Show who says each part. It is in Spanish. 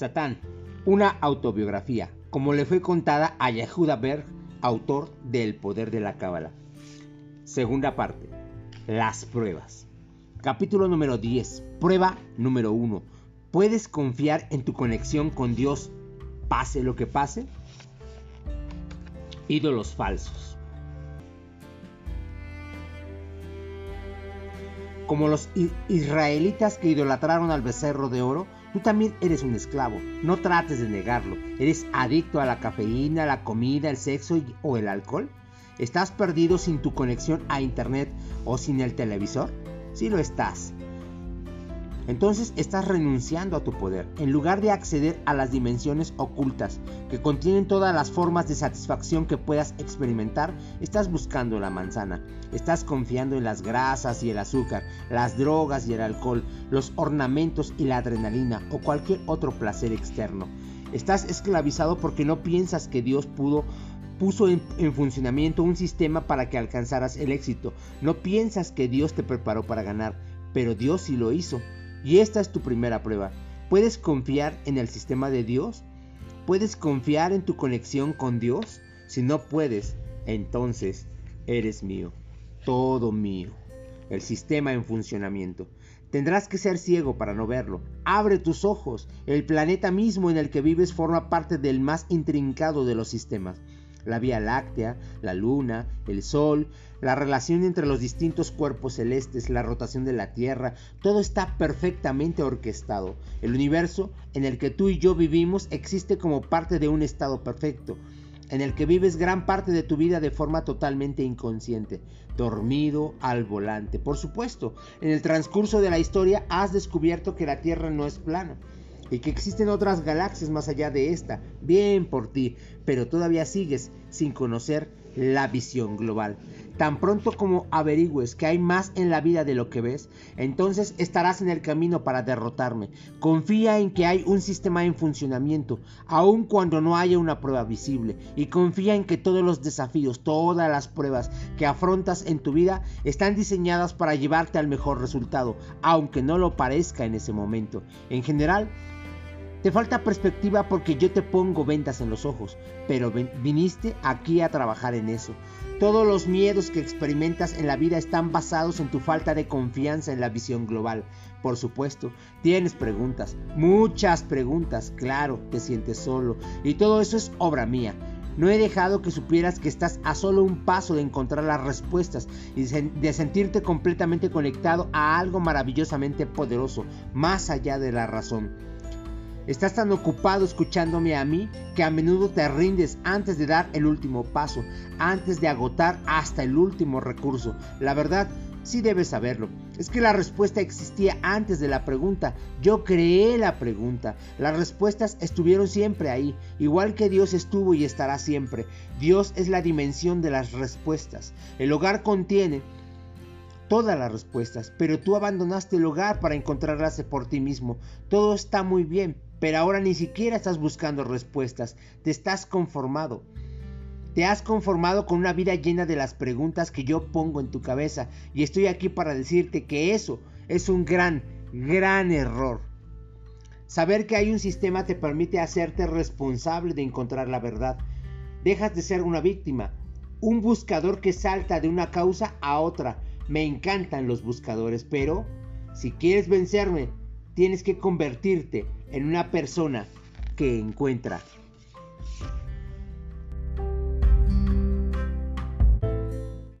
Speaker 1: Satán, una autobiografía, como le fue contada a Yehuda Berg, autor de El poder de la Cábala. Segunda parte, las pruebas. Capítulo número 10, prueba número 1. ¿Puedes confiar en tu conexión con Dios pase lo que pase? Ídolos falsos. Como los israelitas que idolatraron al becerro de oro, Tú también eres un esclavo, no trates de negarlo. ¿Eres adicto a la cafeína, la comida, el sexo o el alcohol? ¿Estás perdido sin tu conexión a Internet o sin el televisor? Sí lo estás entonces estás renunciando a tu poder. En lugar de acceder a las dimensiones ocultas que contienen todas las formas de satisfacción que puedas experimentar, estás buscando la manzana. Estás confiando en las grasas y el azúcar, las drogas y el alcohol, los ornamentos y la adrenalina o cualquier otro placer externo. Estás esclavizado porque no piensas que Dios pudo puso en, en, funcionamiento un sistema para que alcanzaras el éxito. No piensas que Dios te preparó para ganar, pero Dios sí lo hizo. Y esta es tu primera prueba. ¿Puedes confiar en el sistema de Dios? ¿Puedes confiar en tu conexión con Dios? Si no puedes, entonces eres mío, todo mío. El sistema en funcionamiento. Tendrás que ser ciego para no verlo. Abre tus ojos. El planeta mismo en el que vives forma parte del más intrincado de los sistemas la Vía Láctea, la Luna, el Sol, la relación entre los distintos cuerpos celestes, la rotación de la Tierra, todo está perfectamente orquestado. El universo en el que tú y yo vivimos existe como parte de un estado perfecto, en el que vives gran parte de tu vida de forma totalmente inconsciente, dormido al volante. Por supuesto, en el transcurso de la historia has descubierto que la Tierra no es plana y que existen otras galaxias más allá de esta. Bien por ti, pero todavía sigues sin conocer la visión global. Tan pronto como averigües que hay más en la vida de lo que ves, entonces estarás en el camino para derrotarme. Confía en que hay un sistema en funcionamiento, aun cuando no haya una prueba visible, y confía en que todos los desafíos, todas las pruebas que afrontas en tu vida están diseñadas para llevarte al mejor resultado, aunque no lo parezca en ese momento. En general, te falta perspectiva porque yo te pongo ventas en los ojos, pero viniste aquí a trabajar en eso. Todos los miedos que experimentas en la vida están basados en tu falta de confianza en la visión global. Por supuesto, tienes preguntas, muchas preguntas, claro, te sientes solo, y todo eso es obra mía. No he dejado que supieras que estás a solo un paso de encontrar las respuestas y de sentirte completamente conectado a algo maravillosamente poderoso, más allá de la razón. Estás tan ocupado escuchándome a mí que a menudo te rindes antes de dar el último paso, antes de agotar hasta el último recurso. La verdad, sí debes saberlo. Es que la respuesta existía antes de la pregunta. Yo creé la pregunta. Las respuestas estuvieron siempre ahí, igual que Dios estuvo y estará siempre. Dios es la dimensión de las respuestas. El hogar contiene todas las respuestas, pero tú abandonaste el hogar para encontrarlas por ti mismo. Todo está muy bien, pero ahora ni siquiera estás buscando respuestas, te estás conformado. Te has conformado con una vida llena de las preguntas que yo pongo en tu cabeza y estoy aquí para decirte que eso es un gran, gran error. Saber que hay un sistema te permite hacerte responsable de encontrar la verdad. Dejas de ser una víctima, un buscador que salta de una causa a otra. Me encantan los buscadores, pero si quieres vencerme, tienes que convertirte en una persona que encuentra